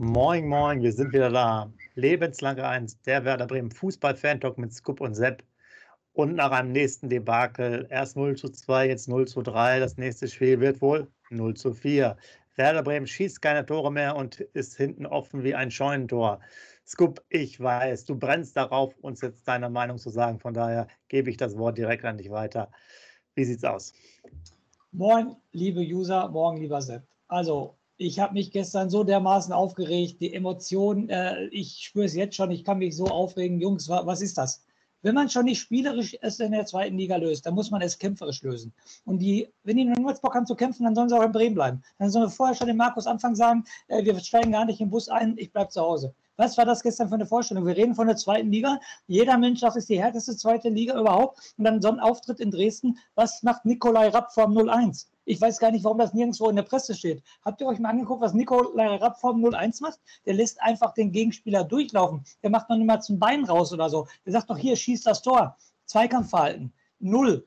Moin, moin, wir sind wieder da. Lebenslange eins, der Werder Bremen Fußball-Fan-Talk mit Scoop und Sepp. Und nach einem nächsten Debakel, erst 0 zu 2, jetzt 0 zu 3. Das nächste Spiel wird wohl 0 zu 4. Werder Bremen schießt keine Tore mehr und ist hinten offen wie ein Scheunentor. Scoop, ich weiß, du brennst darauf, uns jetzt deine Meinung zu sagen. Von daher gebe ich das Wort direkt an dich weiter. Wie sieht's aus? Moin, liebe User, morgen, lieber Sepp. Also, ich habe mich gestern so dermaßen aufgeregt, die Emotionen, äh, ich spüre es jetzt schon, ich kann mich so aufregen. Jungs, was ist das? Wenn man schon nicht spielerisch es in der zweiten Liga löst, dann muss man es kämpferisch lösen. Und die, wenn die nur Bock haben zu kämpfen, dann sollen sie auch in Bremen bleiben. Dann sollen wir vorher schon den Markus Anfang sagen, äh, wir steigen gar nicht im Bus ein, ich bleibe zu Hause. Was war das gestern für eine Vorstellung? Wir reden von der zweiten Liga. Jeder Mensch sagt, es ist die härteste zweite Liga überhaupt. Und dann so ein Auftritt in Dresden. Was macht Nikolai Rapp vom 0-1? Ich weiß gar nicht, warum das nirgendwo in der Presse steht. Habt ihr euch mal angeguckt, was Nikolai Rapp vom 0-1 macht? Der lässt einfach den Gegenspieler durchlaufen. Der macht noch nicht mal zum Bein raus oder so. Der sagt doch hier, schießt das Tor. Zweikampfverhalten. Null.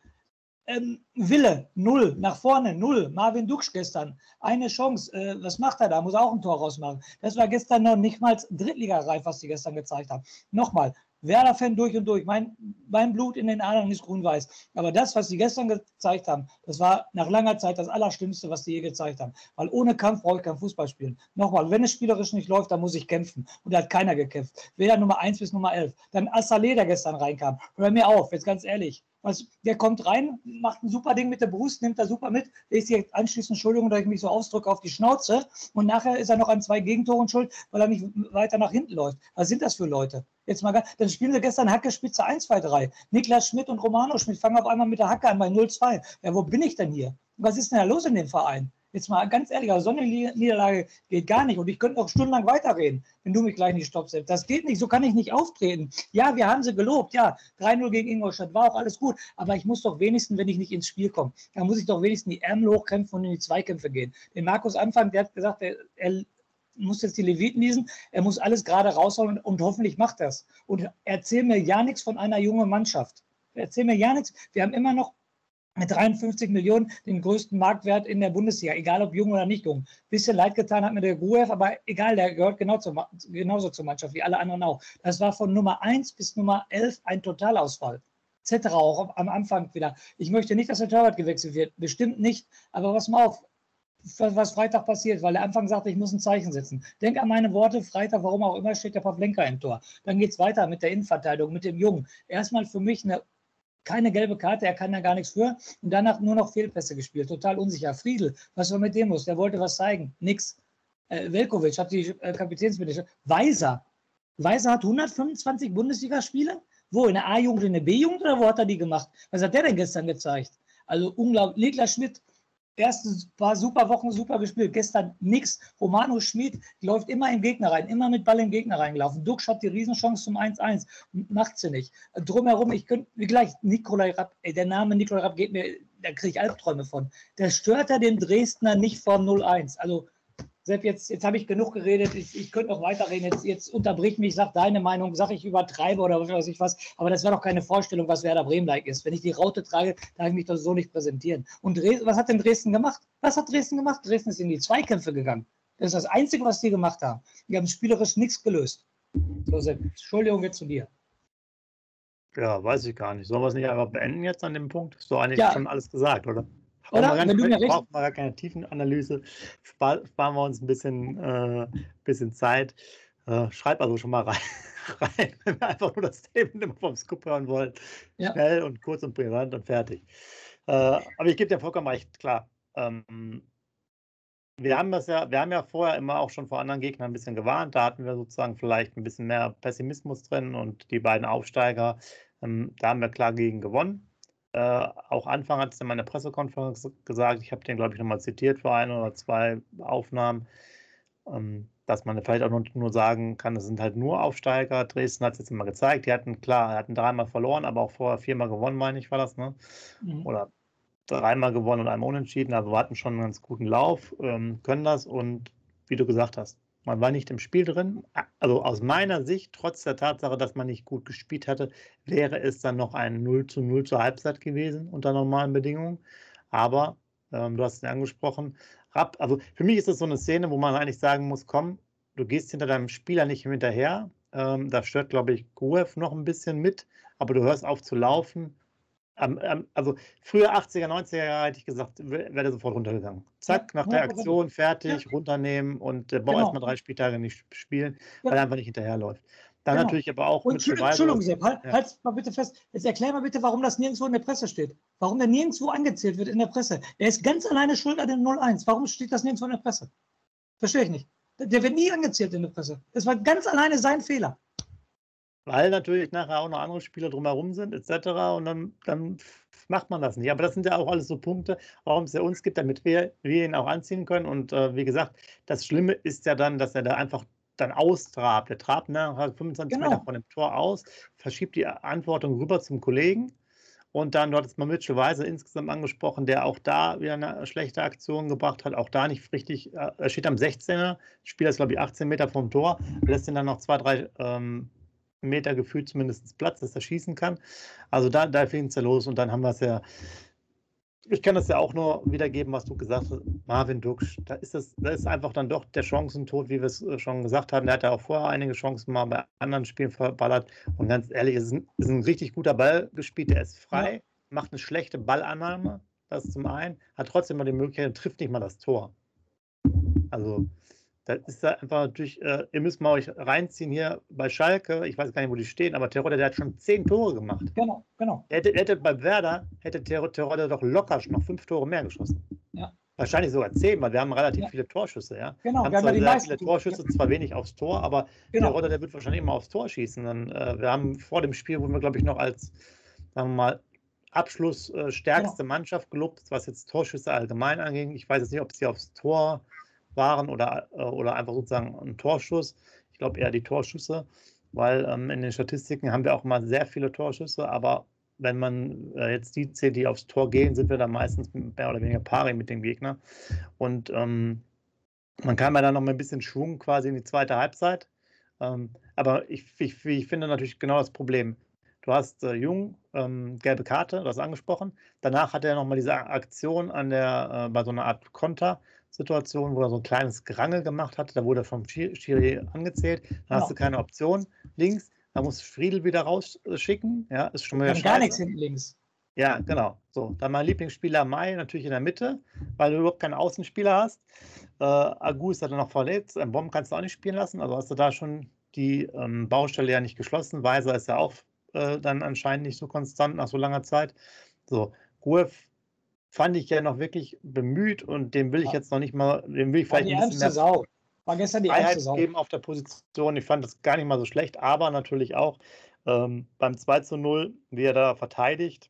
Ähm, Wille, null, nach vorne, null. Marvin Duksch gestern, eine Chance. Äh, was macht er da? Muss auch ein Tor rausmachen. Das war gestern noch nicht mal Drittligareif, was sie gestern gezeigt haben. Nochmal, Werder-Fan durch und durch. Mein, mein Blut in den Adern ist grün-weiß. Aber das, was sie gestern gezeigt haben, das war nach langer Zeit das Allerschlimmste, was sie je gezeigt haben. Weil ohne Kampf brauche ich kein Fußball spielen. Nochmal, wenn es spielerisch nicht läuft, dann muss ich kämpfen. Und da hat keiner gekämpft. Weder Nummer 1 bis Nummer 11. Dann Assalé, der gestern reinkam. Hör mir auf, jetzt ganz ehrlich. Was, der kommt rein, macht ein super Ding mit der Brust, nimmt er super mit. Ist jetzt anschließend, Entschuldigung, dass ich mich so ausdrücke, auf die Schnauze. Und nachher ist er noch an zwei Gegentoren schuld, weil er nicht weiter nach hinten läuft. Was sind das für Leute? Jetzt mal, dann spielen sie gestern Hacke Spitze 1, 2, 3. Niklas Schmidt und Romano Schmidt fangen auf einmal mit der Hacke an bei 0-2. Ja, wo bin ich denn hier? Was ist denn da los in dem Verein? Jetzt mal ganz ehrlich, also so eine Niederlage geht gar nicht. Und ich könnte noch stundenlang weiterreden, wenn du mich gleich nicht stoppst. Das geht nicht, so kann ich nicht auftreten. Ja, wir haben sie gelobt. Ja, 3-0 gegen Ingolstadt war auch alles gut. Aber ich muss doch wenigstens, wenn ich nicht ins Spiel komme, dann muss ich doch wenigstens die Ärmel hochkämpfen und in die Zweikämpfe gehen. Den Markus Anfang, der hat gesagt, er, er muss jetzt die Leviten lesen, er muss alles gerade rausholen und hoffentlich macht das. Und erzähl mir ja nichts von einer jungen Mannschaft. Erzähl mir ja nichts. Wir haben immer noch mit 53 Millionen den größten Marktwert in der Bundesliga, egal ob jung oder nicht jung. Bisschen leid getan hat mir der Gruev, aber egal, der gehört genau zu, genauso zur Mannschaft wie alle anderen auch. Das war von Nummer 1 bis Nummer 11 ein Totalausfall. Etc. auch am Anfang wieder. Ich möchte nicht, dass der Torwart gewechselt wird. Bestimmt nicht. Aber was mal auf, was Freitag passiert, weil der Anfang sagte, ich muss ein Zeichen setzen. Denk an meine Worte, Freitag, warum auch immer, steht der Pavlenka im Tor. Dann geht es weiter mit der Innenverteidigung, mit dem Jungen. Erstmal für mich eine keine gelbe Karte, er kann da gar nichts für. Und danach nur noch Fehlpässe gespielt, total unsicher. Friedel, was war mit dem los? Der wollte was zeigen, nix. Äh, Velkovic hat die äh, Kapitänsminister. Weiser. Weiser hat 125 Bundesligaspiele. Wo? In der A-Jugend, in der B-Jugend oder wo hat er die gemacht? Was hat der denn gestern gezeigt? Also unglaublich. Niklas Schmidt, erste paar super Wochen super gespielt. Gestern nichts. Romano Schmid läuft immer im Gegner rein, immer mit Ball im Gegner reingelaufen. Duxch hat die Riesenchance zum 1-1. Macht sie nicht. Drumherum, ich könnte, wie gleich, Nikolai Rapp, ey, der Name Nikolai Rapp geht mir, da kriege ich Albträume von. Der stört er den Dresdner nicht vor 0-1. Also Sepp, jetzt, jetzt habe ich genug geredet, ich, ich könnte noch weiterreden. Jetzt, jetzt unterbrich mich, sag deine Meinung, sag ich übertreibe oder was weiß ich was. Aber das war doch keine Vorstellung, was Werder Bremen-like ist. Wenn ich die Raute trage, darf ich mich doch so nicht präsentieren. Und Dres was hat denn Dresden gemacht? Was hat Dresden gemacht? Dresden ist in die Zweikämpfe gegangen. Das ist das Einzige, was die gemacht haben. Die haben spielerisch nichts gelöst. So, Sepp, Entschuldigung jetzt zu dir. Ja, weiß ich gar nicht. Sollen wir es nicht einfach beenden jetzt an dem Punkt? Hast du eigentlich ja. schon alles gesagt, oder? Brauchen wir, gar nicht, brauchen wir gar keine Tiefenanalyse. Spar, sparen wir uns ein bisschen, äh, bisschen Zeit. Äh, schreib also schon mal rein, rein, wenn wir einfach nur das Thema immer vom Scoop hören wollen. Ja. Schnell und kurz und brillant und fertig. Äh, aber ich gebe dir vollkommen recht, klar. Ähm, wir haben das ja, wir haben ja vorher immer auch schon vor anderen Gegnern ein bisschen gewarnt. Da hatten wir sozusagen vielleicht ein bisschen mehr Pessimismus drin und die beiden Aufsteiger, ähm, da haben wir klar gegen gewonnen. Äh, auch Anfang hat es in meiner Pressekonferenz gesagt, ich habe den, glaube ich, nochmal zitiert vor ein oder zwei Aufnahmen, ähm, dass man vielleicht auch nur, nur sagen kann, es sind halt nur Aufsteiger. Dresden hat es jetzt immer gezeigt. Die hatten, klar, hatten dreimal verloren, aber auch vorher viermal gewonnen, meine ich, war das, ne? Mhm. Oder dreimal gewonnen und einmal unentschieden. Also wir hatten schon einen ganz guten Lauf, ähm, können das und wie du gesagt hast, man war nicht im Spiel drin. Also aus meiner Sicht, trotz der Tatsache, dass man nicht gut gespielt hatte, wäre es dann noch ein 0 zu 0 zur Halbzeit gewesen unter normalen Bedingungen. Aber ähm, du hast es ja angesprochen. Rapp, also für mich ist das so eine Szene, wo man eigentlich sagen muss, komm, du gehst hinter deinem Spieler nicht hinterher. Ähm, da stört, glaube ich, Gruev noch ein bisschen mit, aber du hörst auf zu laufen also früher 80er, 90er Jahre hätte ich gesagt, wäre der sofort runtergegangen. Zack, nach der Aktion fertig, runternehmen und der Bau genau. erstmal drei Spieltage nicht spielen, weil er einfach nicht hinterherläuft. Dann genau. natürlich aber auch. Und Entschuldigung, Sepp, halt, ja. halt mal bitte fest. Jetzt erklär mal bitte, warum das nirgendwo in der Presse steht. Warum der nirgendwo angezählt wird in der Presse. Er ist ganz alleine schuld an dem 0-1. Warum steht das nirgendwo in der Presse? Verstehe ich nicht. Der wird nie angezählt in der Presse. Das war ganz alleine sein Fehler weil natürlich nachher auch noch andere Spieler drumherum sind, etc. Und dann, dann macht man das nicht. Aber das sind ja auch alles so Punkte, warum es ja uns gibt, damit wir, wir ihn auch anziehen können. Und äh, wie gesagt, das Schlimme ist ja dann, dass er da einfach dann austrabt. Der trabt nachher 25 genau. Meter von dem Tor aus, verschiebt die Antwortung rüber zum Kollegen. Und dann, dort ist mal Mitchell Weiser insgesamt angesprochen, der auch da wieder eine schlechte Aktion gebracht hat, auch da nicht richtig, äh, er steht am 16er, Spieler ist glaube ich 18 Meter vom Tor, lässt ihn dann noch zwei, drei ähm, Meter gefühlt zumindest Platz, dass er schießen kann. Also da, da fing es ja los und dann haben wir es ja. Ich kann das ja auch nur wiedergeben, was du gesagt hast. Marvin Duksch, da ist das, da ist einfach dann doch der Chancentod, wie wir es äh, schon gesagt haben. Der hat ja auch vorher einige Chancen mal bei anderen Spielen verballert. Und ganz ehrlich, es ist ein, ist ein richtig guter Ball gespielt. Der ist frei, ja. macht eine schlechte Ballannahme, das zum einen, hat trotzdem mal die Möglichkeit, trifft nicht mal das Tor. Also, das ist da einfach natürlich, äh, ihr müsst mal euch reinziehen hier bei Schalke, ich weiß gar nicht, wo die stehen, aber Terodde, der hat schon zehn Tore gemacht. Genau, genau. Er hätte, hätte bei Werder, hätte Terodde doch locker noch fünf Tore mehr geschossen. Ja. Wahrscheinlich sogar zehn, weil wir haben relativ ja. viele Torschüsse, ja. Genau, wir haben, wir haben sehr viele Torschüsse, zwar wenig aufs Tor, aber genau. Terodde, der wird wahrscheinlich immer aufs Tor schießen. Dann, äh, wir haben vor dem Spiel, wurden wir, glaube ich, noch als, sagen wir mal, Abschlussstärkste äh, genau. Mannschaft gelobt, was jetzt Torschüsse allgemein anging. Ich weiß jetzt nicht, ob sie aufs Tor waren oder, äh, oder einfach sozusagen ein Torschuss. Ich glaube eher die Torschüsse, weil ähm, in den Statistiken haben wir auch mal sehr viele Torschüsse, aber wenn man äh, jetzt die zählt, die aufs Tor gehen, sind wir da meistens mehr oder weniger pari mit dem Gegner. Und ähm, man kann mal dann noch mal ein bisschen Schwung quasi in die zweite Halbzeit. Ähm, aber ich, ich, ich, finde natürlich genau das Problem. Du hast äh, Jung, ähm, gelbe Karte, du hast angesprochen. Danach hat er nochmal diese Aktion an der, äh, bei so einer Art Konter, Situation, wo er so ein kleines Gerangel gemacht hat. Da wurde er vom Schiri angezählt. Dann genau. hast du keine Option links. Da musst du Friedel wieder rausschicken. Ja, ist schon mal gar nichts hinten links. Ja, genau. So, dann mein Lieblingsspieler Mai natürlich in der Mitte, weil du überhaupt keinen Außenspieler hast. Äh, Agu ist dann noch verletzt. Ein Bomb kannst du auch nicht spielen lassen. Also hast du da schon die ähm, Baustelle ja nicht geschlossen. Weiser ist ja auch äh, dann anscheinend nicht so konstant nach so langer Zeit. So, Ruhe fand ich ja noch wirklich bemüht und dem will ich jetzt noch nicht mal, dem will ich vielleicht ein bisschen mehr Sau. War gestern die Freiheit geben auf der Position. Ich fand das gar nicht mal so schlecht, aber natürlich auch ähm, beim 2 zu 0, wie er da verteidigt,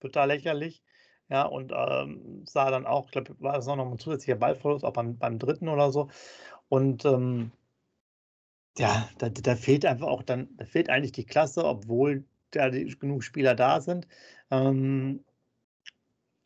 total lächerlich. Ja, und ähm, sah dann auch, ich glaube, war das noch ein zusätzlicher Ballverlust, auch beim, beim dritten oder so. Und ähm, ja, da, da, fehlt einfach auch dann, da fehlt eigentlich die Klasse, obwohl da die, genug Spieler da sind. Ähm,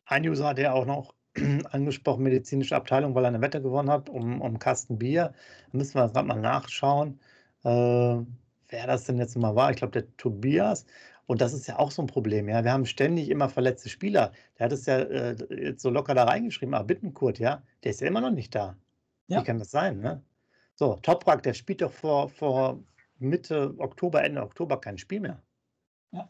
ein User hat ja auch noch angesprochen, medizinische Abteilung, weil er eine Wette gewonnen hat um, um Kasten Bier. Da müssen wir gerade mal nachschauen, äh, wer das denn jetzt mal war. Ich glaube, der Tobias. Und das ist ja auch so ein Problem. Ja, wir haben ständig immer verletzte Spieler. Der hat es ja äh, jetzt so locker da reingeschrieben. Aber Bittenkurt, ja, der ist ja immer noch nicht da. Ja. Wie kann das sein? Ne? So, Toprak, der spielt doch vor, vor Mitte Oktober, Ende Oktober kein Spiel mehr. Ja.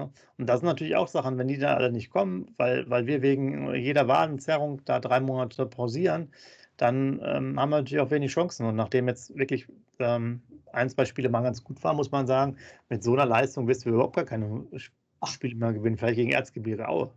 Ne? Und das sind natürlich auch Sachen, wenn die da alle nicht kommen, weil, weil wir wegen jeder Wadenzerrung da drei Monate pausieren, dann ähm, haben wir natürlich auch wenig Chancen. Und nachdem jetzt wirklich ähm, ein, zwei Spiele mal ganz gut waren, muss man sagen. Mit so einer Leistung wirst du überhaupt gar keine Spiele mehr gewinnen, vielleicht gegen Erzgebirge Aue.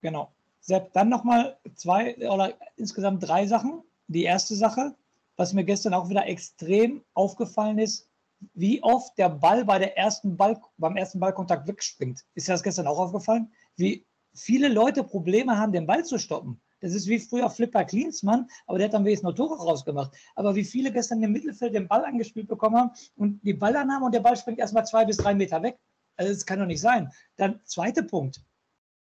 Genau. Sepp, dann nochmal zwei oder insgesamt drei Sachen. Die erste Sache, was mir gestern auch wieder extrem aufgefallen ist, wie oft der Ball bei der ersten Ball, beim ersten Ballkontakt wegspringt. Ist dir das gestern auch aufgefallen? Wie viele Leute Probleme haben, den Ball zu stoppen. Das ist wie früher Flipper Klinsmann, aber der hat dann wenigstens noch Tore rausgemacht. Aber wie viele gestern im Mittelfeld den Ball angespielt bekommen haben und die Ballannahme und der Ball springt erstmal zwei bis drei Meter weg. Also das kann doch nicht sein. Dann zweiter Punkt.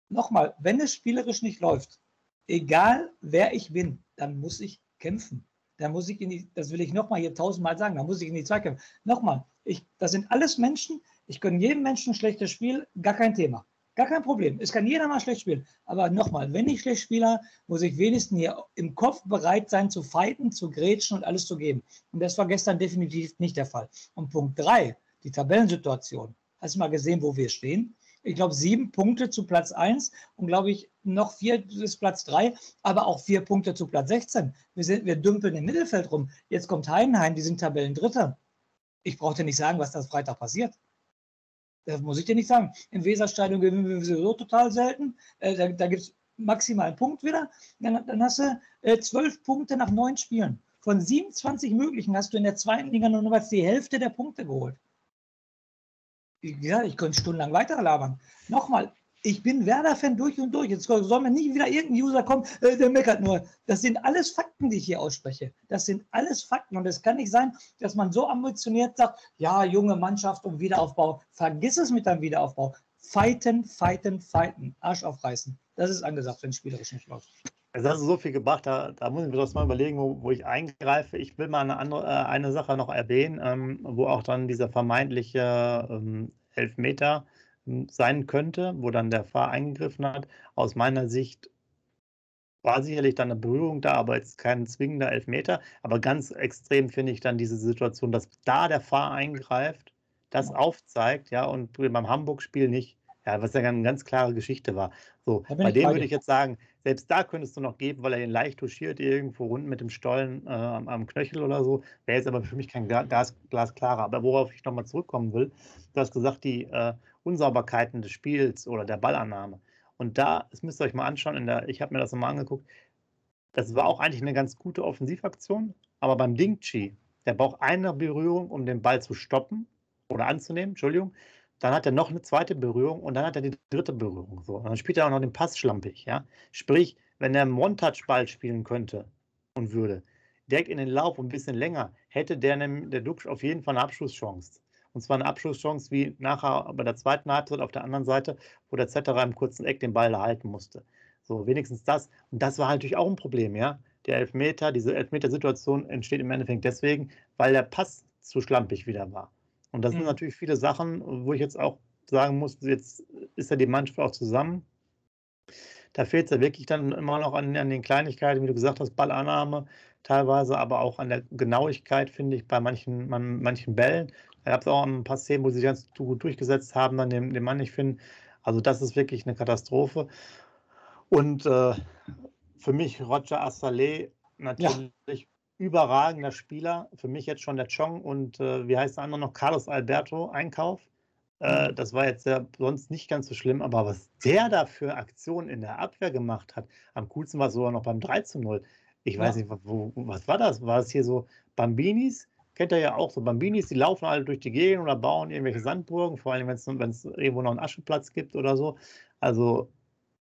Nochmal, wenn es spielerisch nicht läuft, egal wer ich bin, dann muss ich kämpfen. Dann muss ich in die, das will ich nochmal hier tausendmal sagen, dann muss ich in die Zweikämpfe. Nochmal, ich, das sind alles Menschen, ich gönne jedem Menschen ein schlechtes Spiel, gar kein Thema. Gar kein Problem. Es kann jeder mal schlecht spielen. Aber nochmal, wenn ich schlecht spiele, muss ich wenigstens hier im Kopf bereit sein zu fighten, zu grätschen und alles zu geben. Und das war gestern definitiv nicht der Fall. Und Punkt drei, die Tabellensituation. Hast du mal gesehen, wo wir stehen? Ich glaube, sieben Punkte zu Platz eins und glaube ich noch vier bis Platz drei, aber auch vier Punkte zu Platz 16. Wir, sind, wir dümpeln im Mittelfeld rum. Jetzt kommt Heidenheim, die sind Tabellendritter. Ich brauchte nicht sagen, was das Freitag passiert. Das muss ich dir nicht sagen. Im Weserstadion gewinnen wir sowieso total selten. Äh, da da gibt es maximal einen Punkt wieder. Dann, dann hast du äh, zwölf Punkte nach neun Spielen. Von 27 möglichen hast du in der zweiten Liga nur noch die Hälfte der Punkte geholt. Gesagt, ich könnte stundenlang weiterlabern. Nochmal, ich bin Werder-Fan durch und durch. Jetzt soll mir nicht wieder irgendein User kommen, äh, der meckert nur. Das sind alles Fakten, die ich hier ausspreche. Das sind alles Fakten. Und es kann nicht sein, dass man so ambitioniert sagt, ja, junge Mannschaft und Wiederaufbau. Vergiss es mit deinem Wiederaufbau. Fighten, fighten, fighten. Arsch aufreißen. Das ist angesagt, wenn es spielerisch nicht läuft. Jetzt hast du so viel gebracht, da, da muss ich mir das mal überlegen, wo, wo ich eingreife. Ich will mal eine, andere, äh, eine Sache noch erwähnen, ähm, wo auch dann dieser vermeintliche ähm, Elfmeter sein könnte, wo dann der Fahrer eingegriffen hat. Aus meiner Sicht war sicherlich dann eine Berührung da, aber jetzt kein zwingender Elfmeter. Aber ganz extrem finde ich dann diese Situation, dass da der Fahrer eingreift, das aufzeigt, ja, und beim Hamburg-Spiel nicht. Ja, was ja eine ganz klare Geschichte war. So, bei dem würde ich jetzt sagen, selbst da könntest du noch geben, weil er ihn leicht touchiert irgendwo rund mit dem Stollen äh, am, am, Knöchel oder so. Wäre jetzt aber für mich kein Gas, glasklarer. Aber worauf ich nochmal zurückkommen will, du hast gesagt, die äh, Unsauberkeiten des Spiels oder der Ballannahme. Und da, das müsst ihr euch mal anschauen, der, ich habe mir das nochmal angeguckt, das war auch eigentlich eine ganz gute Offensivaktion, aber beim Dingchi, der braucht eine Berührung, um den Ball zu stoppen oder anzunehmen, Entschuldigung. Dann hat er noch eine zweite Berührung und dann hat er die dritte Berührung. So. Und dann spielt er auch noch den Pass schlampig. Ja? Sprich, wenn er einen One-Touch-Ball spielen könnte und würde, direkt in den Lauf und ein bisschen länger, hätte der, der Duxch auf jeden Fall eine Abschlusschance. Und zwar eine Abschlusschance wie nachher bei der zweiten Halbzeit auf der anderen Seite, wo der Zetterer im kurzen Eck den Ball halten musste. So, wenigstens das. Und das war natürlich auch ein Problem, ja. Der Elfmeter, diese Elfmeter-Situation entsteht im Endeffekt deswegen, weil der Pass zu schlampig wieder war. Und das mhm. sind natürlich viele Sachen, wo ich jetzt auch sagen muss, jetzt ist ja die Mannschaft auch zusammen. Da fehlt es ja wirklich dann immer noch an, an, den Kleinigkeiten, wie du gesagt hast, Ballannahme teilweise, aber auch an der Genauigkeit, finde ich, bei manchen, man, manchen Bällen. Da gab es auch ein paar Szenen, wo sie sich ganz gut durchgesetzt haben, dann den, den Mann nicht finden. Also das ist wirklich eine Katastrophe. Und äh, für mich Roger Assalé natürlich ja. Überragender Spieler. Für mich jetzt schon der Chong und äh, wie heißt der andere noch? Carlos Alberto Einkauf. Äh, mhm. das war jetzt ja sonst nicht ganz so schlimm, aber was der da für Aktionen in der Abwehr gemacht hat, am coolsten war es sogar noch beim 3 zu 0. Ich weiß nicht, wo, was war das? War es hier so Bambinis? kennt ihr ja auch so Bambinis, die laufen alle durch die Gegend oder bauen irgendwelche Sandburgen, vor allem wenn es irgendwo noch einen Aschenplatz gibt oder so. Also,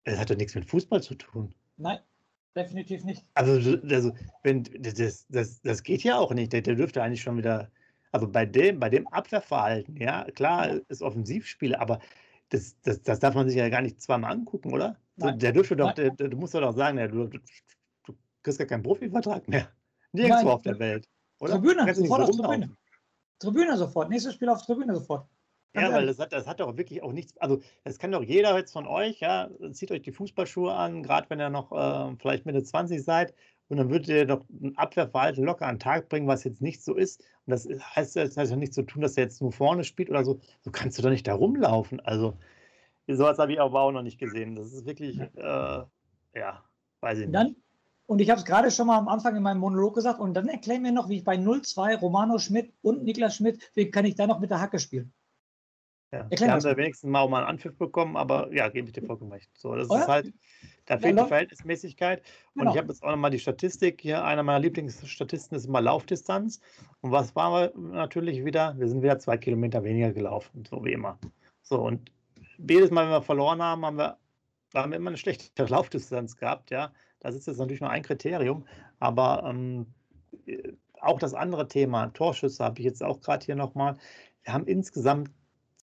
das hat doch nichts mit Fußball zu tun. Nein, definitiv nicht. Also, also wenn, das, das, das geht ja auch nicht. Der, der dürfte eigentlich schon wieder, also bei dem, bei dem Abwehrverhalten, ja, klar, ist Offensivspiele, aber das, das, das darf man sich ja gar nicht zweimal angucken, oder? Nein. Der dürfte doch, der, du musst doch sagen, du, du, du kriegst gar keinen Profivertrag mehr. Nirgendwo Nein. auf der Welt. Oder? Tribüne, sofort so auf Tribüne. Tribüne sofort. Nächstes Spiel auf Tribüne sofort. Ja, weil das hat, das hat doch wirklich auch nichts, also das kann doch jeder jetzt von euch, ja, zieht euch die Fußballschuhe an, gerade wenn ihr noch äh, vielleicht Mitte 20 seid und dann würdet ihr doch ein Abwehrverhalten locker an den Tag bringen, was jetzt nicht so ist. Und das heißt, das ja nicht zu tun, dass er jetzt nur vorne spielt oder so. So kannst du doch nicht da rumlaufen. Also, sowas habe ich aber auch noch nicht gesehen. Das ist wirklich, äh, ja, weiß ich nicht. Dann Und ich habe es gerade schon mal am Anfang in meinem Monolog gesagt. Und dann erklär mir noch, wie ich bei 0-2 Romano Schmidt und Niklas Schmidt, wie kann ich da noch mit der Hacke spielen? Ja, wir haben da wenigstens mal, mal einen Anpfiff bekommen, aber ja, gebe ich dir vollkommen recht. So, das Oder? ist halt, da fehlt ja, die Verhältnismäßigkeit. Und genau. ich habe jetzt auch nochmal die Statistik hier. Einer meiner Lieblingsstatisten ist immer Laufdistanz. Und was waren wir natürlich wieder? Wir sind wieder zwei Kilometer weniger gelaufen, so wie immer. So, und jedes Mal, wenn wir verloren haben, haben wir, haben wir immer eine schlechte Laufdistanz gehabt. Ja, das ist jetzt natürlich nur ein Kriterium. Aber ähm, auch das andere Thema, Torschüsse, habe ich jetzt auch gerade hier nochmal. Wir haben insgesamt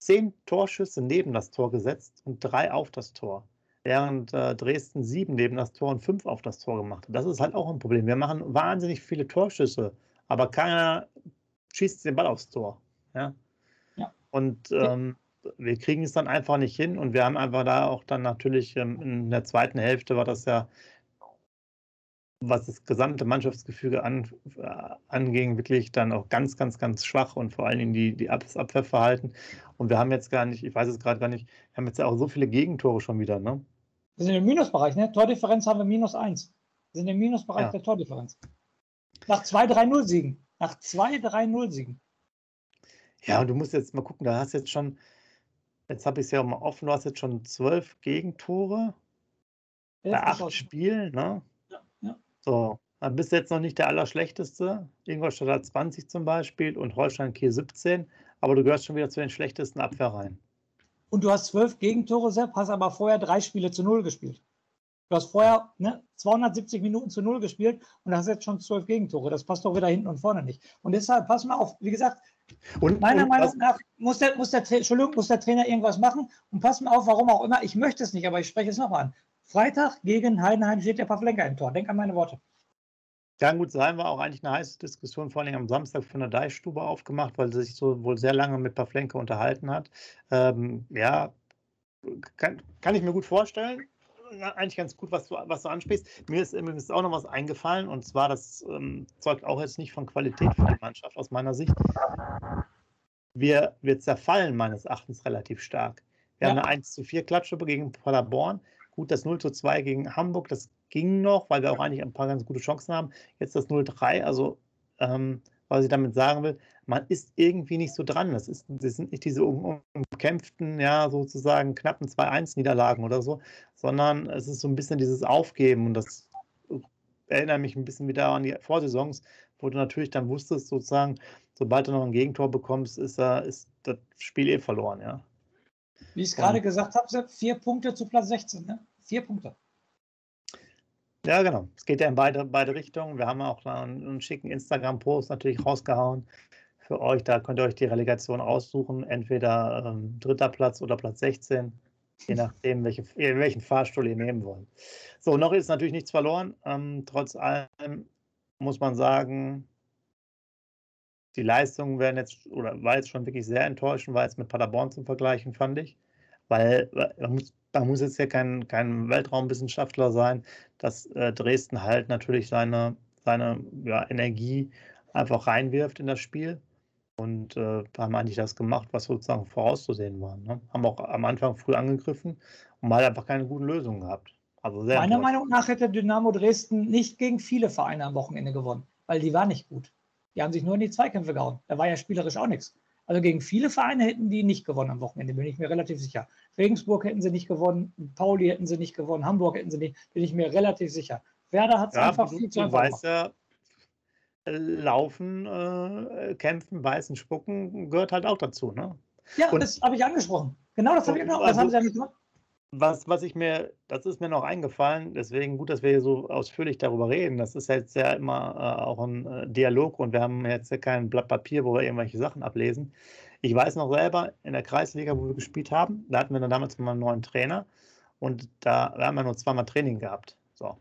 zehn Torschüsse neben das Tor gesetzt und drei auf das Tor. Während äh, Dresden sieben neben das Tor und fünf auf das Tor gemacht hat. Das ist halt auch ein Problem. Wir machen wahnsinnig viele Torschüsse, aber keiner schießt den Ball aufs Tor. Ja. ja. Und ähm, wir kriegen es dann einfach nicht hin und wir haben einfach da auch dann natürlich ähm, in der zweiten Hälfte war das ja was das gesamte Mannschaftsgefüge an, äh, anging, wirklich dann auch ganz, ganz, ganz schwach und vor allen Dingen die, die das Abwehrverhalten. Und wir haben jetzt gar nicht, ich weiß es gerade gar nicht, wir haben jetzt ja auch so viele Gegentore schon wieder, ne? Wir sind im Minusbereich, ne? Tordifferenz haben wir minus eins. Wir sind im Minusbereich ja. der Tordifferenz. Nach 2-3-0-Siegen. Nach 2-3-0-Siegen. Ja, und du musst jetzt mal gucken, da hast jetzt schon, jetzt habe ich es ja auch mal offen, du hast jetzt schon zwölf Gegentore bei acht Spielen, ne? So, dann bist du jetzt noch nicht der Allerschlechteste. Ingolstadt hat 20 zum Beispiel und Holstein Kiel 17, aber du gehörst schon wieder zu den schlechtesten Abwehrreihen. Und du hast zwölf Gegentore, Sepp, hast aber vorher drei Spiele zu null gespielt. Du hast vorher ne, 270 Minuten zu null gespielt und hast jetzt schon zwölf Gegentore. Das passt doch wieder hinten und vorne nicht. Und deshalb, pass mal auf, wie gesagt, und, meiner und Meinung nach muss der, muss, der, Entschuldigung, muss der Trainer irgendwas machen. Und pass mal auf, warum auch immer. Ich möchte es nicht, aber ich spreche es nochmal an. Freitag gegen Heidenheim steht der Pavlenka im Tor. Denk an meine Worte. Kann gut sein, war auch eigentlich eine heiße Diskussion, vor allem am Samstag von der Deichstube aufgemacht, weil sie sich so wohl sehr lange mit Pavlenka unterhalten hat. Ähm, ja, kann, kann ich mir gut vorstellen. Eigentlich ganz gut, was du, was du ansprichst. Mir ist übrigens auch noch was eingefallen und zwar, das ähm, zeugt auch jetzt nicht von Qualität für die Mannschaft aus meiner Sicht. Wir, wir zerfallen meines Erachtens relativ stark. Wir ja. haben eine 1 zu 4 Klatsche gegen Paderborn. Gut, das 0 zu 2 gegen Hamburg, das ging noch, weil wir auch eigentlich ein paar ganz gute Chancen haben. Jetzt das 0-3, also ähm, was ich damit sagen will, man ist irgendwie nicht so dran. Das, ist, das sind nicht diese umkämpften, ja, sozusagen knappen 2-1-Niederlagen oder so, sondern es ist so ein bisschen dieses Aufgeben und das erinnert mich ein bisschen wieder an die Vorsaisons, wo du natürlich dann wusstest, sozusagen, sobald du noch ein Gegentor bekommst, ist, ist das Spiel eh verloren, ja. Wie ich es gerade gesagt habe, vier Punkte zu Platz 16, ne? Vier Punkte. Ja, genau. Es geht ja in beide, beide Richtungen. Wir haben auch einen, einen schicken Instagram-Post natürlich rausgehauen für euch. Da könnt ihr euch die Relegation aussuchen. Entweder ähm, dritter Platz oder Platz 16, je nachdem, welche, welchen Fahrstuhl ihr nehmen wollt. So, noch ist natürlich nichts verloren. Ähm, trotz allem muss man sagen, die Leistungen werden jetzt, oder war jetzt schon wirklich sehr enttäuschend, war jetzt mit Paderborn zu vergleichen, fand ich. Weil man muss, man muss jetzt ja kein, kein Weltraumwissenschaftler sein, dass äh, Dresden halt natürlich seine, seine ja, Energie einfach reinwirft in das Spiel. Und äh, haben eigentlich das gemacht, was sozusagen vorauszusehen war. Ne? Haben auch am Anfang früh angegriffen und mal einfach keine guten Lösungen gehabt. Also Meiner Meinung nach hätte Dynamo Dresden nicht gegen viele Vereine am Wochenende gewonnen, weil die war nicht gut. Die haben sich nur in die Zweikämpfe gehauen. Da war ja spielerisch auch nichts. Also gegen viele Vereine hätten die nicht gewonnen am Wochenende, bin ich mir relativ sicher. Regensburg hätten sie nicht gewonnen, Pauli hätten sie nicht gewonnen, Hamburg hätten sie nicht, bin ich mir relativ sicher. Werder hat es ja, einfach viel zu einfach weißt ja, Laufen, äh, kämpfen, beißen, spucken gehört halt auch dazu, ne? Ja, und, das habe ich angesprochen. Genau das habe ich angesprochen. Das haben sie ja nicht gemacht was, was ich mir, das ist mir noch eingefallen, deswegen gut, dass wir hier so ausführlich darüber reden. Das ist jetzt ja immer äh, auch ein äh, Dialog und wir haben jetzt ja kein Blatt Papier, wo wir irgendwelche Sachen ablesen. Ich weiß noch selber, in der Kreisliga, wo wir gespielt haben, da hatten wir dann damals mal einen neuen Trainer und da haben wir nur zweimal Training gehabt. So.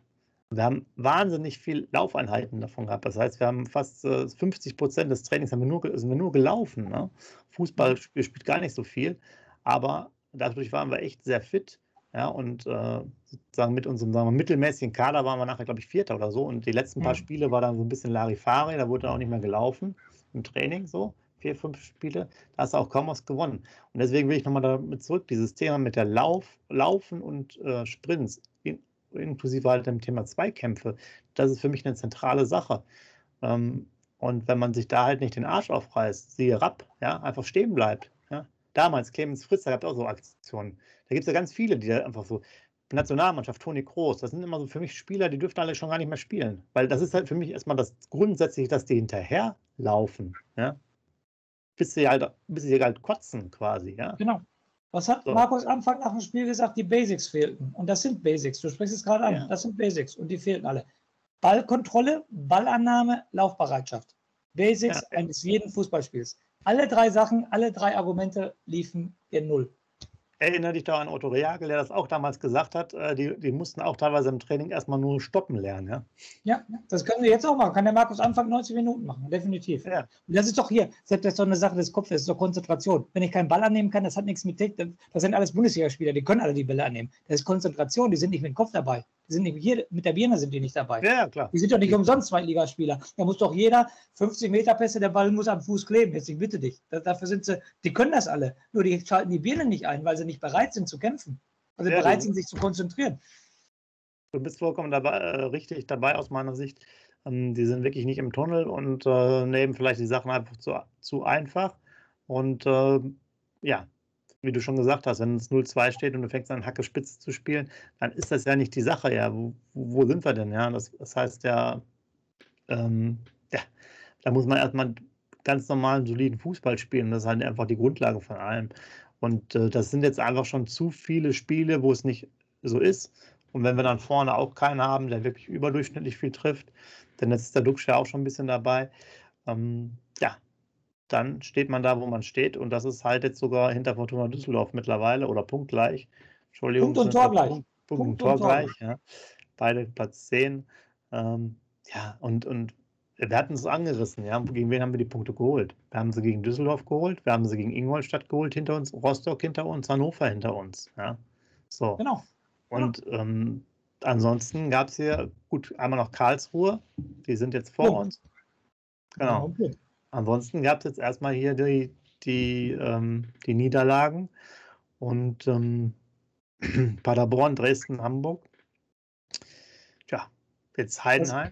Wir haben wahnsinnig viel Laufeinheiten davon gehabt. Das heißt, wir haben fast äh, 50 Prozent des Trainings haben wir nur, sind wir nur gelaufen. Ne? Fußball spielt gar nicht so viel, aber dadurch waren wir echt sehr fit. Ja, und äh, sozusagen mit unserem sagen wir, mittelmäßigen Kader waren wir nachher, glaube ich, Vierter oder so. Und die letzten paar. Spiele war dann so ein bisschen Larifari, da wurde dann auch nicht mehr gelaufen im Training, so vier, fünf Spiele. Da hast du auch kaum was gewonnen. Und deswegen will ich nochmal damit zurück, dieses Thema mit der Lauf, Laufen und äh, Sprints, in, inklusive halt dem Thema Zweikämpfe, das ist für mich eine zentrale Sache. Ähm, und wenn man sich da halt nicht den Arsch aufreißt, siehe Rapp, ja, einfach stehen bleibt. Damals, Clemens Fritz, da gab es auch so Aktionen. Da gibt es ja ganz viele, die da einfach so, Nationalmannschaft, Toni Kroos, das sind immer so für mich Spieler, die dürften alle schon gar nicht mehr spielen. Weil das ist halt für mich erstmal das grundsätzlich, dass die hinterherlaufen, ja. Bis sie halt, bis sie halt kotzen quasi, ja. Genau. Was hat so. Markus Anfang nach dem Spiel gesagt? Die Basics fehlten. Und das sind Basics. Du sprichst es gerade an. Ja. Das sind Basics. Und die fehlten alle. Ballkontrolle, Ballannahme, Laufbereitschaft. Basics ja. eines jeden Fußballspiels. Alle drei Sachen, alle drei Argumente liefen in Null. Erinnere dich doch an Otto Rehagel, der das auch damals gesagt hat. Äh, die, die mussten auch teilweise im Training erstmal nur stoppen lernen. Ja? ja, das können wir jetzt auch machen. Kann der Markus Anfang 90 Minuten machen, definitiv. Ja. Und das ist doch hier, selbst das ist doch eine Sache des Kopfes, das ist doch Konzentration. Wenn ich keinen Ball annehmen kann, das hat nichts mit Technik. Das sind alles Bundesligaspieler, die können alle die Bälle annehmen. Das ist Konzentration, die sind nicht mit dem Kopf dabei. Die sind nicht hier, mit der Birne sind die nicht dabei. Ja, klar. Die sind doch nicht umsonst Zweitligaspieler. Da muss doch jeder 50 Meter Pässe, der Ball muss am Fuß kleben. Jetzt, ich bitte dich. Das, dafür sind sie, die können das alle. Nur die schalten die Birne nicht ein, weil sie nicht bereit sind zu kämpfen. Also ja, bereit sind, sich zu konzentrieren. Du bist vollkommen dabei, äh, richtig dabei aus meiner Sicht. Ähm, die sind wirklich nicht im Tunnel und äh, nehmen vielleicht die Sachen einfach zu, zu einfach. Und äh, ja, wie du schon gesagt hast, wenn es 0-2 steht und du fängst an, Hacke Spitze zu spielen, dann ist das ja nicht die Sache. Ja, wo, wo sind wir denn? Ja, das, das heißt ja, ähm, ja, da muss man erstmal ganz normalen, soliden Fußball spielen. Das ist halt einfach die Grundlage von allem. Und äh, das sind jetzt einfach schon zu viele Spiele, wo es nicht so ist. Und wenn wir dann vorne auch keinen haben, der wirklich überdurchschnittlich viel trifft, dann ist der Duxch ja auch schon ein bisschen dabei. Ähm, ja, dann steht man da, wo man steht. Und das ist halt jetzt sogar hinter Fortuna Düsseldorf mittlerweile oder punktgleich. Entschuldigung. Punkt und Tor gleich. Punkt, Punkt, Punkt und Tor gleich. Ja. Beide Platz 10. Ähm, ja, und, und wir hatten es angerissen. Ja. Gegen wen haben wir die Punkte geholt? Wir haben sie gegen Düsseldorf geholt, wir haben sie gegen Ingolstadt geholt hinter uns, Rostock hinter uns, Hannover hinter uns. Ja. So. Genau. Und ähm, ansonsten gab es hier, gut, einmal noch Karlsruhe, die sind jetzt vor oh. uns. Genau. Okay. Ansonsten gab es jetzt erstmal hier die, die, ähm, die Niederlagen und ähm, Paderborn, Dresden, Hamburg. Tja, jetzt Heidenheim.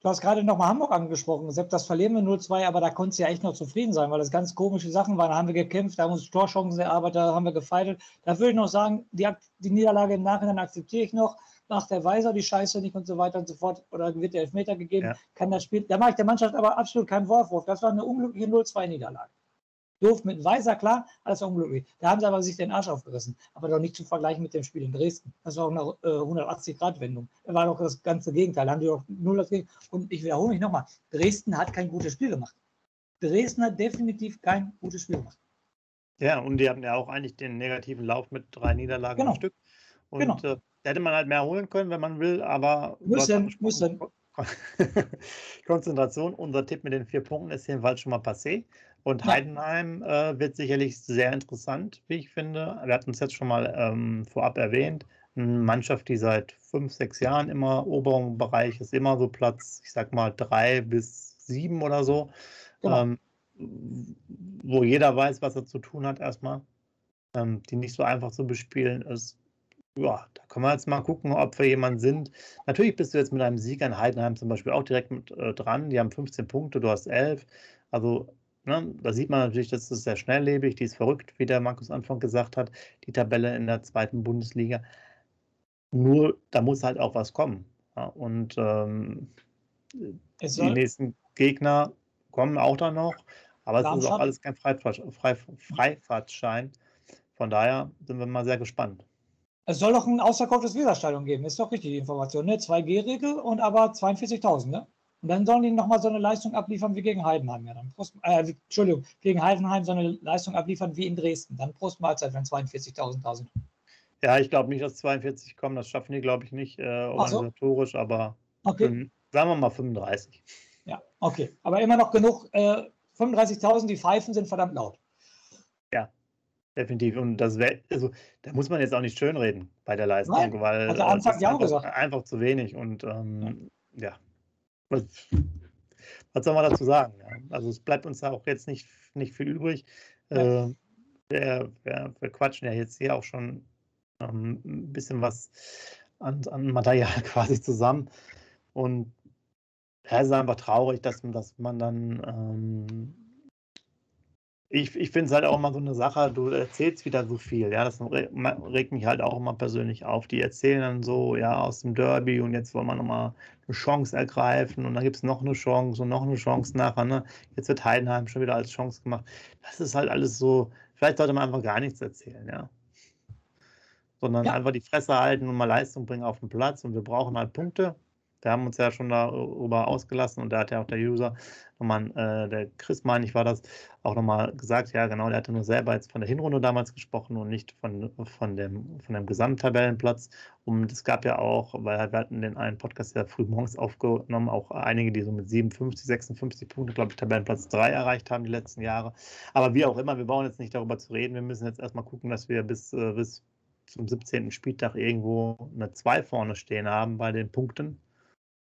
Du hast gerade nochmal Hamburg angesprochen. Selbst das verlieren wir 0-2, aber da konntest du ja echt noch zufrieden sein, weil das ganz komische Sachen waren. Da haben wir gekämpft, da haben wir uns Torchancen erarbeitet, da haben wir gefeitet. Da würde ich noch sagen, die, die Niederlage im Nachhinein akzeptiere ich noch macht der Weiser die Scheiße nicht und so weiter und so fort oder wird der Elfmeter gegeben, ja. kann das Spiel, da mache ich der Mannschaft aber absolut keinen Vorwurf. Das war eine unglückliche 0-2-Niederlage. Doof mit Weiser, klar, alles unglücklich. Da haben sie aber sich den Arsch aufgerissen. Aber doch nicht zu vergleichen mit dem Spiel in Dresden. Das war auch eine äh, 180-Grad-Wendung. Da war doch das ganze Gegenteil. Da haben die doch null das Gegenteil. Und ich wiederhole mich nochmal: Dresden hat kein gutes Spiel gemacht. Dresden hat definitiv kein gutes Spiel gemacht. Ja, und die hatten ja auch eigentlich den negativen Lauf mit drei Niederlagen genau. am Stück. Und genau. äh, da hätte man halt mehr holen können, wenn man will, aber. Müssen, müssen. Konzentration. Unser Tipp mit den vier Punkten ist jedenfalls schon mal passé. Und ja. Heidenheim äh, wird sicherlich sehr interessant, wie ich finde. Wir hatten es jetzt schon mal ähm, vorab erwähnt. Eine Mannschaft, die seit fünf, sechs Jahren immer oberen Bereich ist, immer so Platz, ich sag mal, drei bis sieben oder so. Genau. Ähm, wo jeder weiß, was er zu tun hat, erstmal. Ähm, die nicht so einfach zu bespielen ist ja, da können wir jetzt mal gucken, ob wir jemand sind. Natürlich bist du jetzt mit einem Sieg an Heidenheim zum Beispiel auch direkt mit äh, dran. Die haben 15 Punkte, du hast 11. Also, ne, da sieht man natürlich, das ist sehr schnelllebig, die ist verrückt, wie der Markus Anfang gesagt hat, die Tabelle in der zweiten Bundesliga. Nur, da muss halt auch was kommen. Ja, und ähm, die nächsten Gegner kommen auch dann noch, aber es ist auch alles kein Freifahrtschein. Von daher sind wir mal sehr gespannt. Es soll doch ein ausverkauftes Weserstadion geben, ist doch richtig die Information, ne? 2G-Regel und aber 42.000, ne? Und dann sollen die nochmal so eine Leistung abliefern wie gegen Heidenheim. Ja, dann Prost, äh, Entschuldigung, gegen Heidenheim so eine Leistung abliefern wie in Dresden. Dann Prost Mahlzeit, wenn 42.000. Ja, ich glaube nicht, dass 42 kommen. Das schaffen die, glaube ich, nicht äh, organisatorisch, so. aber okay. sagen wir mal 35. Ja, okay. Aber immer noch genug. Äh, 35.000, die Pfeifen sind verdammt laut. Definitiv. Und das also da muss man jetzt auch nicht schönreden bei der Leistung, Nein, weil also Anfang ja einfach, einfach, zu wenig. Und ähm, ja. Was, was, soll man dazu sagen? Ja? Also es bleibt uns da auch jetzt nicht, nicht viel übrig. Ja. Äh, wir, wir, wir, quatschen ja jetzt hier auch schon ähm, ein bisschen was an, an Material quasi zusammen. Und ja, es ist einfach traurig, dass, dass man dann ähm, ich, ich finde es halt auch immer so eine Sache, du erzählst wieder so viel, ja, das regt mich halt auch immer persönlich auf. Die erzählen dann so, ja, aus dem Derby und jetzt wollen wir nochmal eine Chance ergreifen und dann gibt es noch eine Chance und noch eine Chance nachher, ne? Jetzt wird Heidenheim schon wieder als Chance gemacht. Das ist halt alles so, vielleicht sollte man einfach gar nichts erzählen, ja. Sondern ja. einfach die Fresse halten und mal Leistung bringen auf den Platz und wir brauchen halt Punkte wir haben uns ja schon darüber ausgelassen und da hat ja auch der User nochmal, äh, der Chris, meine ich, war das, auch nochmal gesagt, ja genau, der hatte nur selber jetzt von der Hinrunde damals gesprochen und nicht von, von, dem, von dem Gesamttabellenplatz. Und es gab ja auch, weil wir hatten den einen Podcast ja früh morgens aufgenommen, auch einige, die so mit 57, 56 Punkten, glaube ich, Tabellenplatz 3 erreicht haben die letzten Jahre. Aber wie auch immer, wir brauchen jetzt nicht darüber zu reden. Wir müssen jetzt erstmal gucken, dass wir bis, äh, bis zum 17. Spieltag irgendwo eine 2 vorne stehen haben bei den Punkten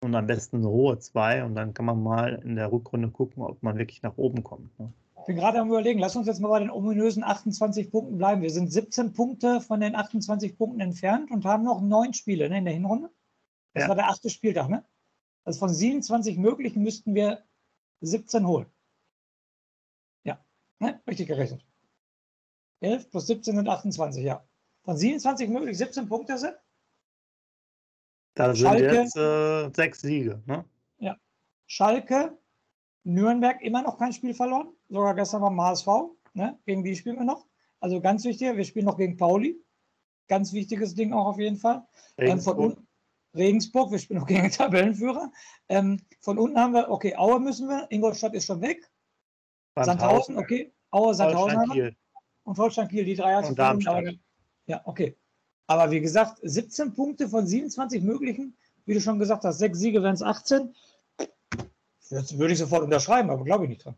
und am besten eine hohe 2 und dann kann man mal in der Rückrunde gucken, ob man wirklich nach oben kommt. Ne? Ich bin gerade am überlegen, lass uns jetzt mal bei den ominösen 28 Punkten bleiben. Wir sind 17 Punkte von den 28 Punkten entfernt und haben noch neun Spiele ne, in der Hinrunde. Das ja. war der achte Spieltag, ne? Also von 27 möglichen müssten wir 17 holen. Ja, ne? richtig gerechnet. 11 plus 17 sind 28, ja. Von 27 möglich 17 Punkte sind, da sind Schalke, jetzt äh, sechs Siege. Ne? Ja. Schalke, Nürnberg immer noch kein Spiel verloren. Sogar gestern beim HSV. Ne? Gegen die spielen wir noch. Also ganz wichtig, wir spielen noch gegen Pauli. Ganz wichtiges Ding auch auf jeden Fall. Regensburg, ähm, von Regensburg wir spielen noch gegen den Tabellenführer. Ähm, von unten haben wir, okay, Aue müssen wir, Ingolstadt ist schon weg. Sandhausen, okay. Aue, Sandhausen haben wir. Und Holstein Kiel, die drei du. Darmstadt. Ja, okay. Aber wie gesagt, 17 Punkte von 27 möglichen, wie du schon gesagt hast, sechs Siege wären es 18. Jetzt würde ich sofort unterschreiben, aber glaube ich nicht dran.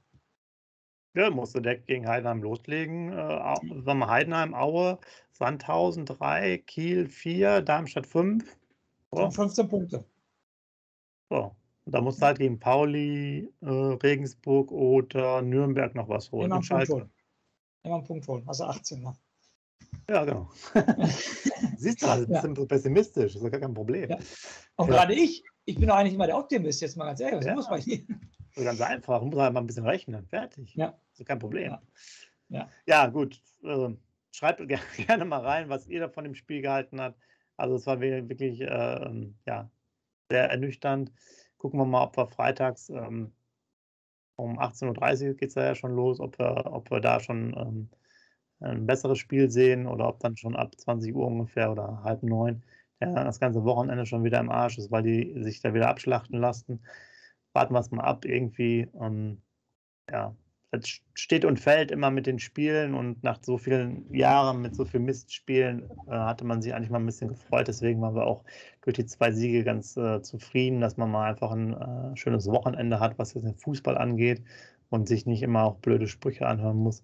Ja, musste direkt gegen Heidenheim loslegen. Äh, sagen Heidenheim, Aue, Sandhausen 3, Kiel 4, Darmstadt 5. So. 15 Punkte. So. Da musst du halt gegen Pauli, äh, Regensburg oder Nürnberg noch was holen. Immer einen Punkt holen. Immer einen Punkt holen. Also 18 noch. Ja, genau. Siehst du, also, ja. bist pessimistisch, das ist ja gar kein Problem. Ja. Und ja. gerade ich, ich bin doch eigentlich immer der Optimist, jetzt mal ganz ehrlich, was ja. muss man hier? So ganz einfach, muss halt mal ein bisschen rechnen, fertig. Ja. Das ist kein Problem. Ja, ja. gut. Äh, schreibt gerne mal rein, was ihr da von dem Spiel gehalten habt. Also es war wirklich äh, ja, sehr ernüchternd. Gucken wir mal, ob wir freitags ähm, um 18.30 Uhr geht es ja schon los, ob wir, ob wir da schon ähm, ein besseres Spiel sehen oder ob dann schon ab 20 Uhr ungefähr oder halb neun das ganze Wochenende schon wieder im Arsch ist, weil die sich da wieder abschlachten lassen. Warten wir es mal ab irgendwie. Und ja, es steht und fällt immer mit den Spielen und nach so vielen Jahren mit so vielen Mistspielen äh, hatte man sich eigentlich mal ein bisschen gefreut. Deswegen waren wir auch durch die zwei Siege ganz äh, zufrieden, dass man mal einfach ein äh, schönes Wochenende hat, was jetzt den Fußball angeht und sich nicht immer auch blöde Sprüche anhören muss.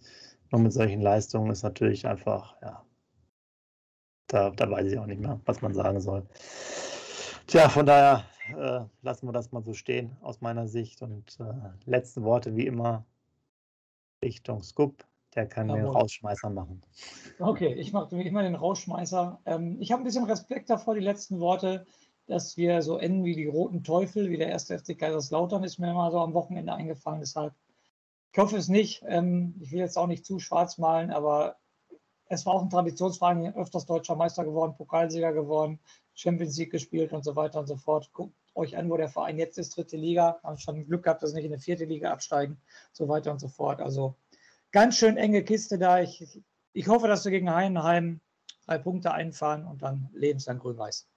Nur mit solchen Leistungen ist natürlich einfach, ja, da, da weiß ich auch nicht mehr, was man sagen soll. Tja, von daher äh, lassen wir das mal so stehen aus meiner Sicht. Und äh, letzte Worte wie immer Richtung Scoop. Der kann Jawohl. den Rausschmeißer machen. Okay, ich mache immer den Rausschmeißer. Ähm, ich habe ein bisschen Respekt davor, die letzten Worte, dass wir so enden wie die roten Teufel, wie der erste FC Kaiserslautern ist mir mal so am Wochenende eingefallen. Deshalb ich hoffe es nicht. Ähm, ich will jetzt auch nicht zu schwarz malen, aber es war auch ein Traditionsverein, öfters deutscher Meister geworden, Pokalsieger geworden, Champions League gespielt und so weiter und so fort. Guckt euch an, wo der Verein jetzt ist, dritte Liga. Haben schon Glück gehabt, dass sie nicht in die vierte Liga absteigen, so weiter und so fort. Also ganz schön enge Kiste da. Ich, ich hoffe, dass wir gegen Heidenheim drei Punkte einfahren und dann lebenslang grün-weiß.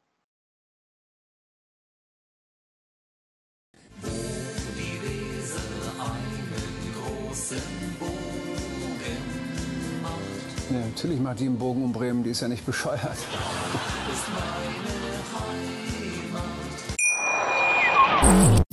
Natürlich macht die einen Bogen um Bremen, die ist ja nicht bescheuert.